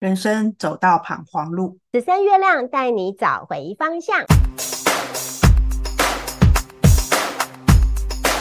人生走到彷徨路，十三月亮带你找回方向。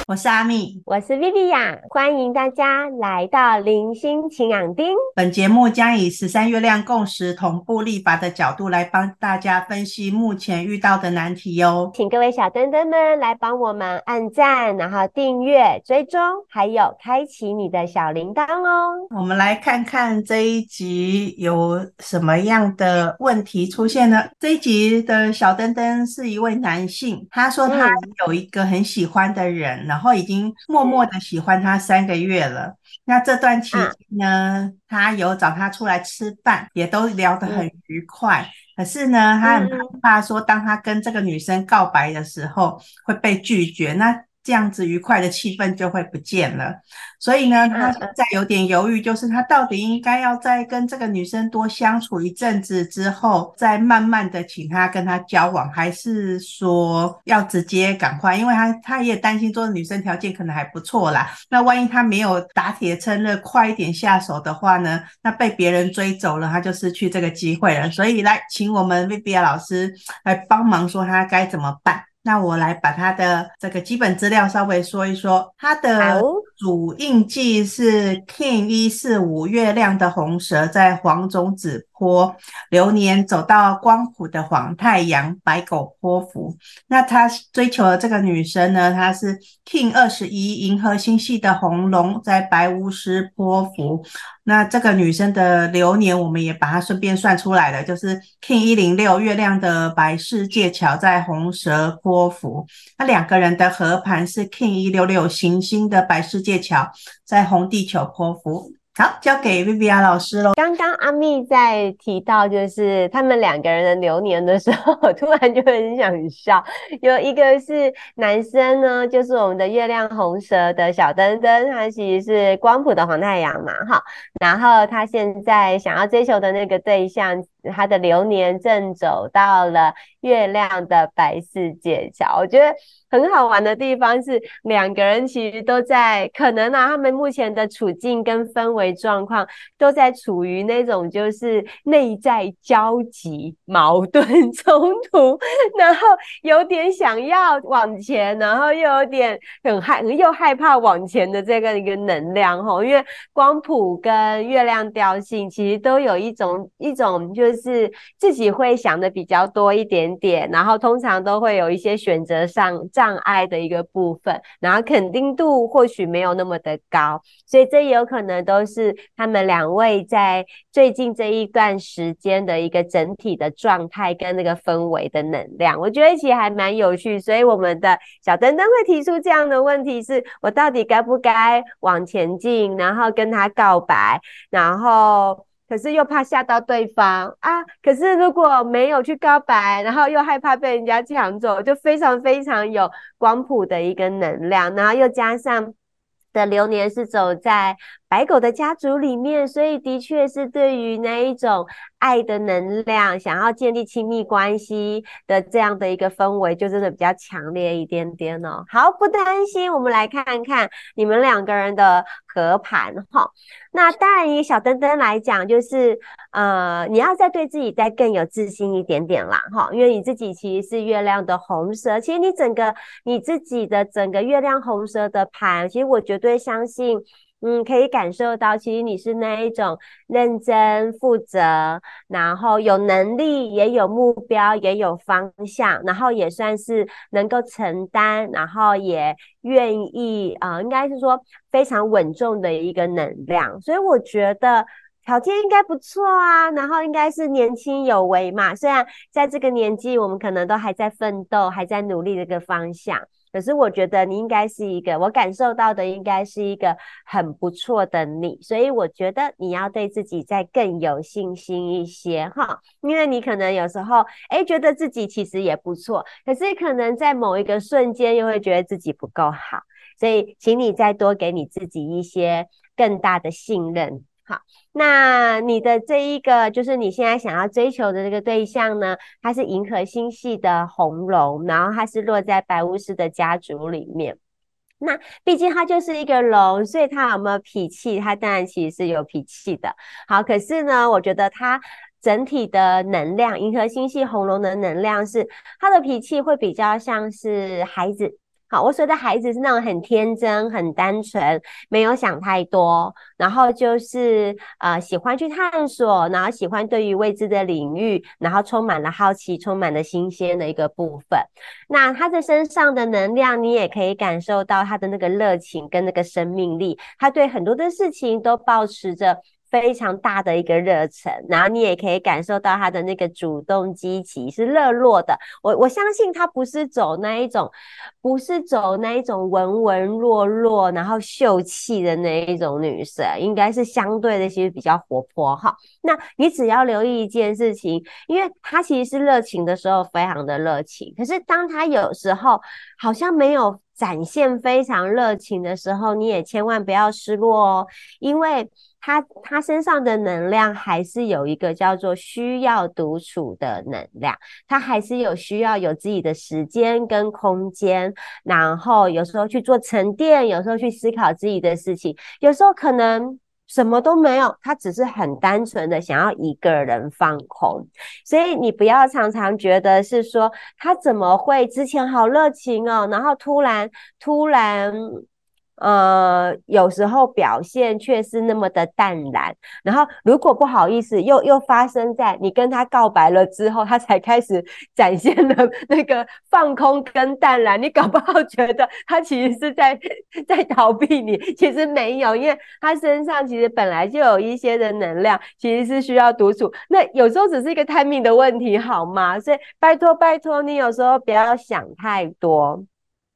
我是阿蜜，我是 Viviya，欢迎大家来到零星晴朗丁。本节目将以十三月亮共识同步立法的角度来帮大家分析目前遇到的难题哟。请各位小灯灯们来帮我们按赞，然后订阅、追踪，还有开启你的小铃铛哦。我们来看看这一集有什么样的问题出现呢？这一集的小灯灯是一位男性，他说他有一个很喜欢的人，然后。然后已经默默的喜欢他三个月了。那这段期间呢，他有找他出来吃饭，也都聊得很愉快。可是呢，他很怕说，当他跟这个女生告白的时候会被拒绝。那这样子愉快的气氛就会不见了，所以呢，他现在有点犹豫，就是他到底应该要再跟这个女生多相处一阵子之后，再慢慢的请她跟他交往，还是说要直接赶快？因为他他也担心说女生条件可能还不错啦，那万一他没有打铁趁热，快一点下手的话呢，那被别人追走了，他就失去这个机会了。所以来，请我们 Vivian 老师来帮忙说他该怎么办。那我来把它的这个基本资料稍微说一说。它的主印记是 Kin 一四五月亮的红蛇在黄种子坡，流年走到光谱的黄太阳白狗波符。那他追求的这个女生呢，她是 Kin 二十一银河星系的红龙在白巫师波符。那这个女生的流年，我们也把它顺便算出来了，就是 King 一零六月亮的白世界桥在红蛇波符。那两个人的合盘是 King 一六六行星的白世界桥在红地球波符。好，交给 v i v i a 老师喽。刚刚阿蜜在提到就是他们两个人的流年的时候，我突然就很想笑。有一个是男生呢，就是我们的月亮红蛇的小灯灯，他其实是光谱的黄太阳嘛，哈。然后他现在想要追求的那个对象。他的流年正走到了月亮的白世界桥，我觉得很好玩的地方是，两个人其实都在可能啊，他们目前的处境跟氛围状况都在处于那种就是内在交集、矛盾 冲突，然后有点想要往前，然后又有点很害又害怕往前的这个一个能量齁，因为光谱跟月亮调性其实都有一种一种就。就是自己会想的比较多一点点，然后通常都会有一些选择上障碍的一个部分，然后肯定度或许没有那么的高，所以这有可能都是他们两位在最近这一段时间的一个整体的状态跟那个氛围的能量，我觉得其实还蛮有趣，所以我们的小灯灯会提出这样的问题是：我到底该不该往前进，然后跟他告白，然后。可是又怕吓到对方啊！可是如果没有去告白，然后又害怕被人家抢走，就非常非常有光谱的一个能量，然后又加上的流年是走在白狗的家族里面，所以的确是对于那一种。爱的能量，想要建立亲密关系的这样的一个氛围，就真的比较强烈一点点哦。好，不担心，我们来看看你们两个人的合盘哈。那当然，以小灯灯来讲，就是呃，你要再对自己再更有自信一点点啦哈，因为你自己其实是月亮的红蛇，其实你整个你自己的整个月亮红蛇的盘，其实我绝对相信。嗯，可以感受到，其实你是那一种认真负责，然后有能力，也有目标，也有方向，然后也算是能够承担，然后也愿意啊、呃，应该是说非常稳重的一个能量。所以我觉得条件应该不错啊，然后应该是年轻有为嘛。虽然在这个年纪，我们可能都还在奋斗，还在努力的一个方向。可是我觉得你应该是一个，我感受到的应该是一个很不错的你，所以我觉得你要对自己再更有信心一些哈，因为你可能有时候诶觉得自己其实也不错，可是可能在某一个瞬间又会觉得自己不够好，所以请你再多给你自己一些更大的信任。好，那你的这一个就是你现在想要追求的这个对象呢，它是银河星系的红龙，然后它是落在白巫师的家族里面。那毕竟他就是一个龙，所以他有没有脾气？他当然其实是有脾气的。好，可是呢，我觉得他整体的能量，银河星系红龙的能量是他的脾气会比较像是孩子。好，我说的孩子是那种很天真、很单纯，没有想太多，然后就是呃喜欢去探索，然后喜欢对于未知的领域，然后充满了好奇、充满了新鲜的一个部分。那他的身上的能量，你也可以感受到他的那个热情跟那个生命力，他对很多的事情都抱持着。非常大的一个热忱，然后你也可以感受到他的那个主动积极是热络的。我我相信他不是走那一种，不是走那一种文文弱弱，然后秀气的那一种女生，应该是相对的其实比较活泼哈。那你只要留意一件事情，因为他其实是热情的时候非常的热情，可是当他有时候好像没有展现非常热情的时候，你也千万不要失落哦，因为。他他身上的能量还是有一个叫做需要独处的能量，他还是有需要有自己的时间跟空间，然后有时候去做沉淀，有时候去思考自己的事情，有时候可能什么都没有，他只是很单纯的想要一个人放空，所以你不要常常觉得是说他怎么会之前好热情哦，然后突然突然。呃，有时候表现却是那么的淡然，然后如果不好意思，又又发生在你跟他告白了之后，他才开始展现了 那个放空跟淡然。你搞不好觉得他其实是在在逃避你，其实没有，因为他身上其实本来就有一些的能量，其实是需要独处。那有时候只是一个探命的问题，好吗？所以拜托拜托你，有时候不要想太多。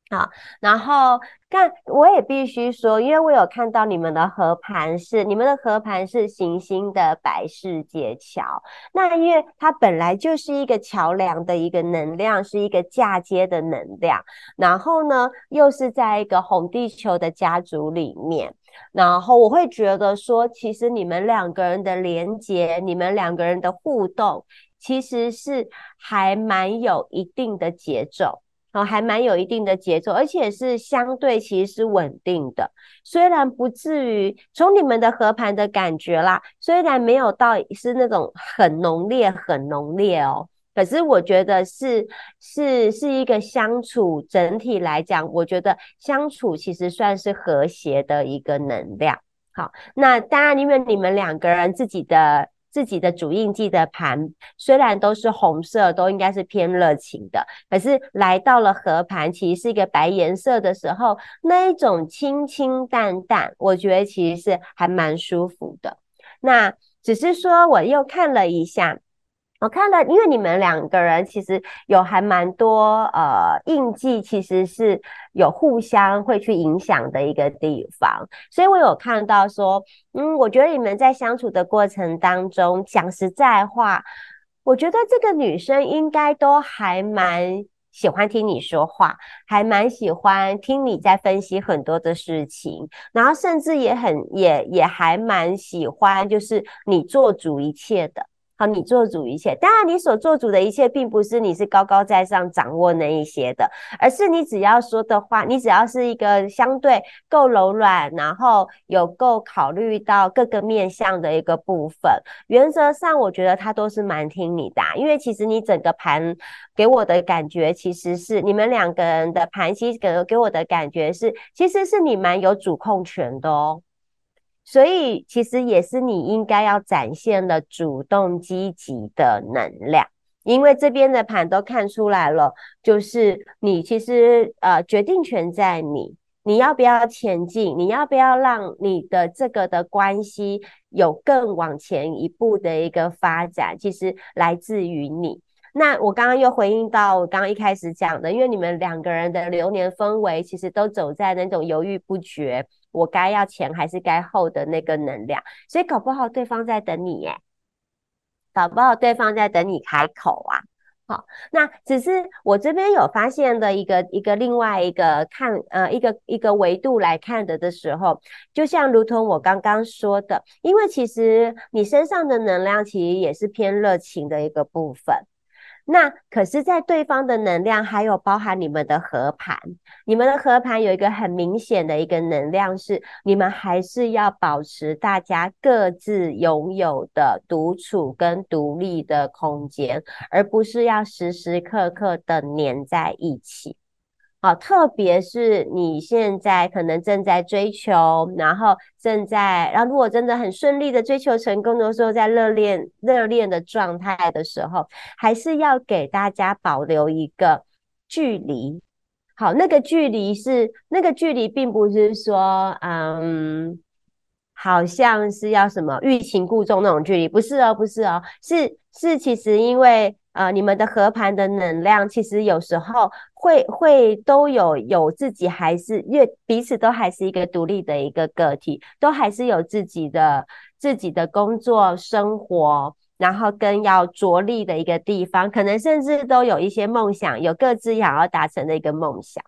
好，然后但我也必须说，因为我有看到你们的合盘是你们的合盘是行星的白世界桥，那因为它本来就是一个桥梁的一个能量，是一个嫁接的能量，然后呢，又是在一个红地球的家族里面，然后我会觉得说，其实你们两个人的连接，你们两个人的互动，其实是还蛮有一定的节奏。哦，还蛮有一定的节奏，而且是相对其实是稳定的。虽然不至于从你们的合盘的感觉啦，虽然没有到是那种很浓烈、很浓烈哦，可是我觉得是是是一个相处整体来讲，我觉得相处其实算是和谐的一个能量。好，那当然因为你们两个人自己的。自己的主印记的盘虽然都是红色，都应该是偏热情的，可是来到了合盘，其实是一个白颜色的时候，那一种清清淡淡，我觉得其实是还蛮舒服的。那只是说，我又看了一下。我看了，因为你们两个人其实有还蛮多呃印记，其实是有互相会去影响的一个地方，所以我有看到说，嗯，我觉得你们在相处的过程当中，讲实在话，我觉得这个女生应该都还蛮喜欢听你说话，还蛮喜欢听你在分析很多的事情，然后甚至也很也也还蛮喜欢，就是你做主一切的。好，你做主一切。当然，你所做主的一切，并不是你是高高在上掌握那一些的，而是你只要说的话，你只要是一个相对够柔软，然后有够考虑到各个面向的一个部分。原则上，我觉得他都是蛮听你的，因为其实你整个盘给我的感觉，其实是你们两个人的盘，其实给给我的感觉是，其实是你蛮有主控权的哦。所以，其实也是你应该要展现的主动积极的能量，因为这边的盘都看出来了，就是你其实呃决定权在你，你要不要前进，你要不要让你的这个的关系有更往前一步的一个发展，其实来自于你。那我刚刚又回应到我刚刚一开始讲的，因为你们两个人的流年氛围其实都走在那种犹豫不决。我该要前还是该后的那个能量，所以搞不好对方在等你耶，搞不好对方在等你开口啊。好，那只是我这边有发现的一个一个另外一个看呃一个一个维度来看的的时候，就像如同我刚刚说的，因为其实你身上的能量其实也是偏热情的一个部分。那可是，在对方的能量还有包含你们的合盘，你们的合盘有一个很明显的一个能量是，你们还是要保持大家各自拥有的独处跟独立的空间，而不是要时时刻刻的黏在一起。好，特别是你现在可能正在追求，然后正在，然后如果真的很顺利的追求成功的时候，在热恋热恋的状态的时候，还是要给大家保留一个距离。好，那个距离是那个距离，并不是说，嗯，好像是要什么欲擒故纵那种距离，不是哦，不是哦，是是，其实因为。呃，你们的合盘的能量，其实有时候会会都有有自己，还是越彼此都还是一个独立的一个个体，都还是有自己的自己的工作生活，然后跟要着力的一个地方，可能甚至都有一些梦想，有各自想要达成的一个梦想。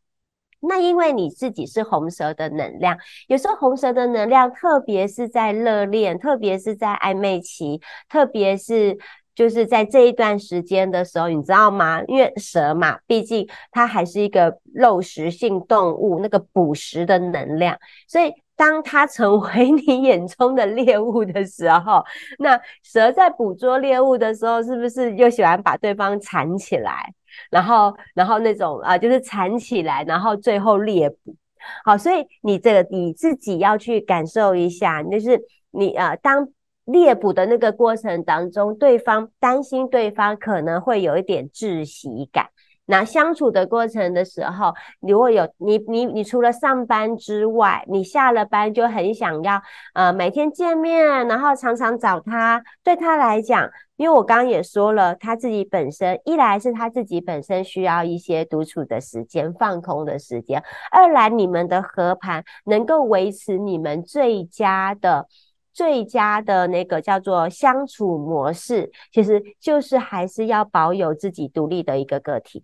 那因为你自己是红蛇的能量，有时候红蛇的能量，特别是在热恋，特别是在暧昧期，特别是。就是在这一段时间的时候，你知道吗？因为蛇嘛，毕竟它还是一个肉食性动物，那个捕食的能量，所以当它成为 你眼中的猎物的时候，那蛇在捕捉猎物的时候，是不是又喜欢把对方缠起来？然后，然后那种啊，就是缠起来，然后最后猎捕。好，所以你这个你自己要去感受一下，就是你啊，当。猎捕的那个过程当中，对方担心对方可能会有一点窒息感。那相处的过程的时候，如果有你你你除了上班之外，你下了班就很想要呃每天见面，然后常常找他。对他来讲，因为我刚刚也说了，他自己本身一来是他自己本身需要一些独处的时间、放空的时间；二来你们的合盘能够维持你们最佳的。最佳的那个叫做相处模式，其实就是还是要保有自己独立的一个个体。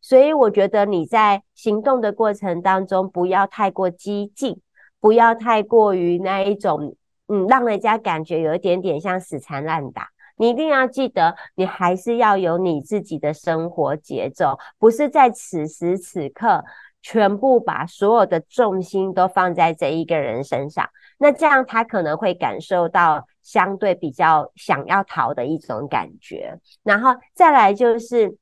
所以我觉得你在行动的过程当中，不要太过激进，不要太过于那一种，嗯，让人家感觉有一点点像死缠烂打。你一定要记得，你还是要有你自己的生活节奏，不是在此时此刻全部把所有的重心都放在这一个人身上。那这样他可能会感受到相对比较想要逃的一种感觉，然后再来就是，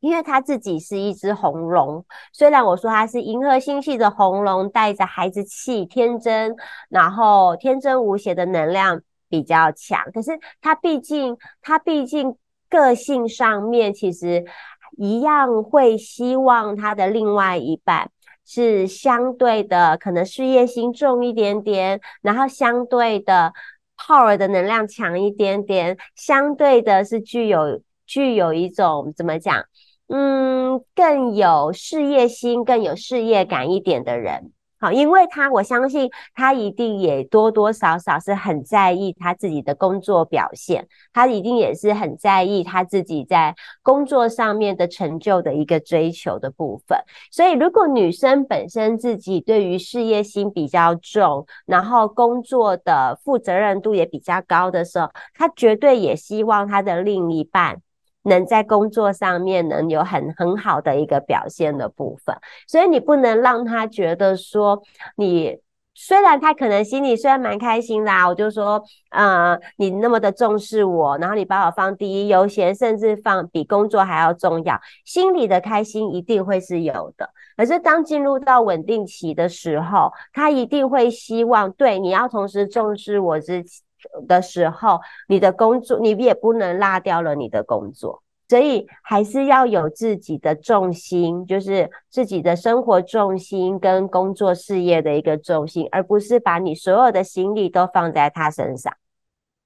因为他自己是一只红龙，虽然我说他是银河星系的红龙，带着孩子气、天真，然后天真无邪的能量比较强，可是他毕竟他毕竟个性上面其实一样会希望他的另外一半。是相对的，可能事业心重一点点，然后相对的 power 的能量强一点点，相对的是具有具有一种怎么讲，嗯，更有事业心、更有事业感一点的人。好，因为他，我相信他一定也多多少少是很在意他自己的工作表现，他一定也是很在意他自己在工作上面的成就的一个追求的部分。所以，如果女生本身自己对于事业心比较重，然后工作的负责任度也比较高的时候，她绝对也希望她的另一半。能在工作上面能有很很好的一个表现的部分，所以你不能让他觉得说，你虽然他可能心里虽然蛮开心啦，我就说，呃，你那么的重视我，然后你把我放第一优先，甚至放比工作还要重要，心里的开心一定会是有的。可是当进入到稳定期的时候，他一定会希望，对，你要同时重视我之的时候，你的工作你也不能落掉了你的工作，所以还是要有自己的重心，就是自己的生活重心跟工作事业的一个重心，而不是把你所有的心力都放在他身上。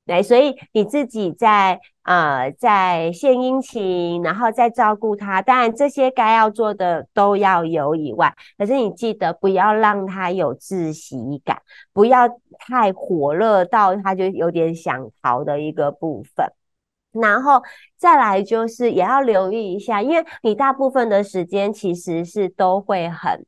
对，所以你自己在呃在献殷勤，然后再照顾他，当然这些该要做的都要有以外，可是你记得不要让他有窒息感，不要太火热到他就有点想逃的一个部分。然后再来就是也要留意一下，因为你大部分的时间其实是都会很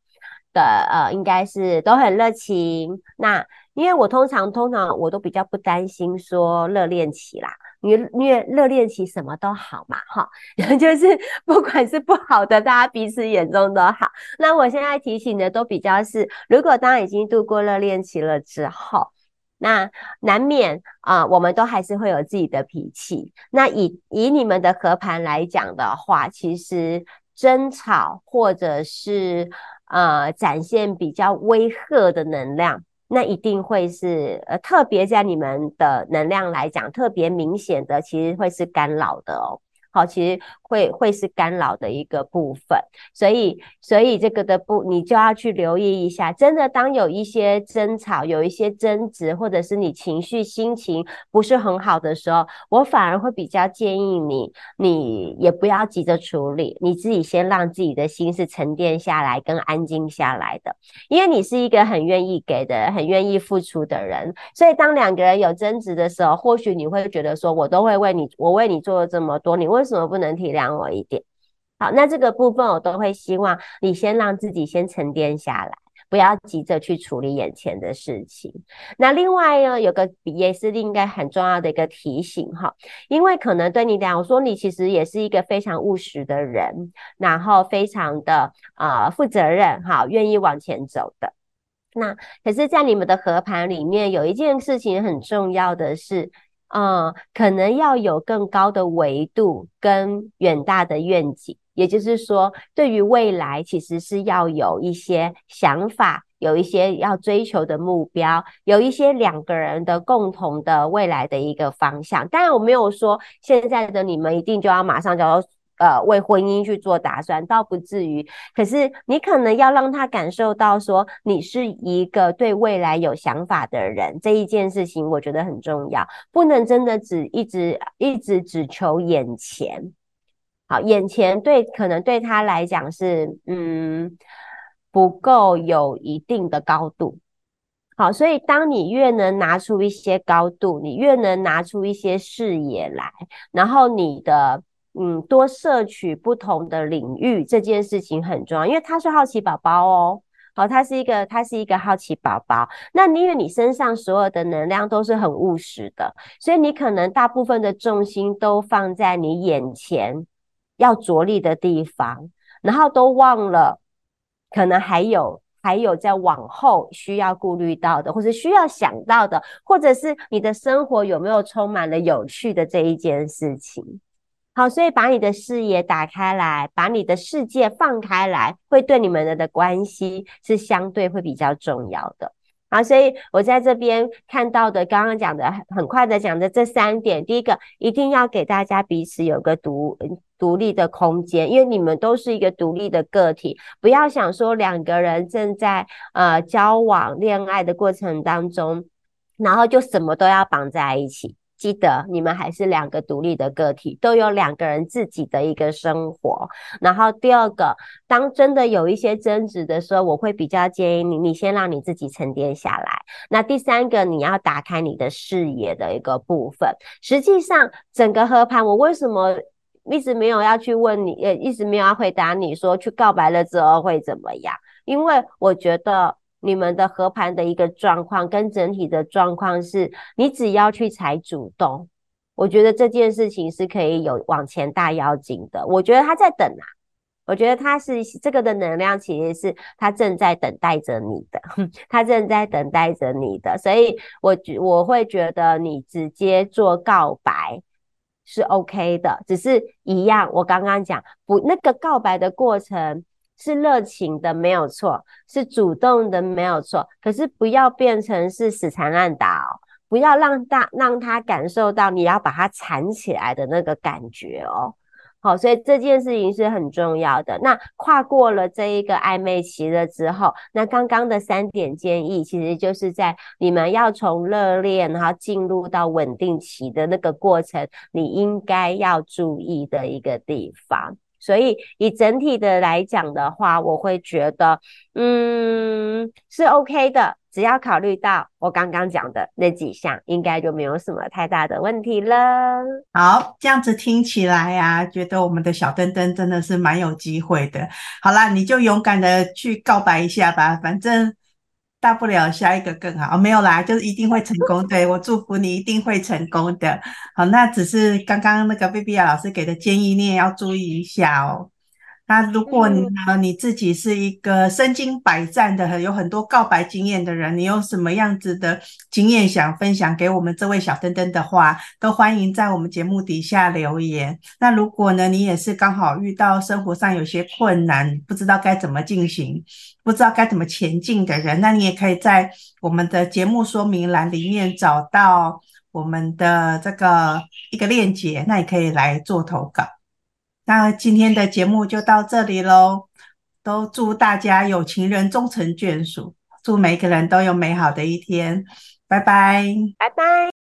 的呃，应该是都很热情。那因为我通常通常我都比较不担心说热恋期啦，因为因为热恋期什么都好嘛，哈，就是 不管是不好的，大家彼此眼中都好。那我现在提醒的都比较是，如果当已经度过热恋期了之后，那难免啊、我们都还是会有自己的脾气。那以以你们的合盘来讲的话，其实争吵或者是呃展现比较威吓的能量。那一定会是呃，特别在你们的能量来讲，特别明显的，其实会是干扰的哦。好，其实会会是干扰的一个部分，所以所以这个的不，你就要去留意一下。真的，当有一些争吵、有一些争执，或者是你情绪心情不是很好的时候，我反而会比较建议你，你也不要急着处理，你自己先让自己的心是沉淀下来、跟安静下来的。因为你是一个很愿意给的、很愿意付出的人，所以当两个人有争执的时候，或许你会觉得说，我都会为你，我为你做了这么多，你为为什么不能体谅我一点？好，那这个部分我都会希望你先让自己先沉淀下来，不要急着去处理眼前的事情。那另外呢，有个也是应该很重要的一个提醒哈，因为可能对你讲，我说你其实也是一个非常务实的人，然后非常的啊、呃、负责任哈，愿意往前走的。那可是，在你们的合盘里面，有一件事情很重要的是。嗯，可能要有更高的维度跟远大的愿景，也就是说，对于未来其实是要有一些想法，有一些要追求的目标，有一些两个人的共同的未来的一个方向。当然，我没有说现在的你们一定就要马上就要。呃，为婚姻去做打算，倒不至于。可是你可能要让他感受到，说你是一个对未来有想法的人，这一件事情我觉得很重要。不能真的只一直一直只求眼前。好，眼前对可能对他来讲是嗯不够有一定的高度。好，所以当你越能拿出一些高度，你越能拿出一些视野来，然后你的。嗯，多摄取不同的领域这件事情很重要，因为他是好奇宝宝哦。好，他是一个，他是一个好奇宝宝。那因为你身上所有的能量都是很务实的，所以你可能大部分的重心都放在你眼前要着力的地方，然后都忘了可能还有还有在往后需要顾虑到的，或是需要想到的，或者是你的生活有没有充满了有趣的这一件事情。好，所以把你的视野打开来，把你的世界放开来，会对你们的的关系是相对会比较重要的。好，所以我在这边看到的，刚刚讲的很快的讲的这三点，第一个一定要给大家彼此有个独独立的空间，因为你们都是一个独立的个体，不要想说两个人正在呃交往恋爱的过程当中，然后就什么都要绑在一起。记得你们还是两个独立的个体，都有两个人自己的一个生活。然后第二个，当真的有一些争执的时候，我会比较建议你，你先让你自己沉淀下来。那第三个，你要打开你的视野的一个部分。实际上，整个合盘，我为什么一直没有要去问你，也一直没有要回答你说去告白了之后会怎么样？因为我觉得。你们的合盘的一个状况跟整体的状况是，你只要去采主动，我觉得这件事情是可以有往前大妖精的。我觉得他在等啊，我觉得他是这个的能量，其实是他正在等待着你的，他正在等待着你的，所以我觉我会觉得你直接做告白是 OK 的，只是一样，我刚刚讲不那个告白的过程。是热情的，没有错；是主动的，没有错。可是不要变成是死缠烂打哦，不要让大让他感受到你要把他缠起来的那个感觉哦。好，所以这件事情是很重要的。那跨过了这一个暧昧期了之后，那刚刚的三点建议，其实就是在你们要从热恋然后进入到稳定期的那个过程，你应该要注意的一个地方。所以以整体的来讲的话，我会觉得，嗯，是 OK 的。只要考虑到我刚刚讲的那几项，应该就没有什么太大的问题了。好，这样子听起来呀、啊，觉得我们的小灯灯真的是蛮有机会的。好啦，你就勇敢的去告白一下吧，反正。大不了下一个更好。哦，没有啦，就是一定会成功。对，我祝福你一定会成功的。好，那只是刚刚那个贝贝亚老师给的建议，你也要注意一下哦。那如果你呢，你自己是一个身经百战的，有很多告白经验的人，你有什么样子的经验想分享给我们这位小灯灯的话，都欢迎在我们节目底下留言。那如果呢，你也是刚好遇到生活上有些困难，不知道该怎么进行，不知道该怎么前进的人，那你也可以在我们的节目说明栏里面找到我们的这个一个链接，那你可以来做投稿。那今天的节目就到这里喽，都祝大家有情人终成眷属，祝每个人都有美好的一天，拜拜，拜拜。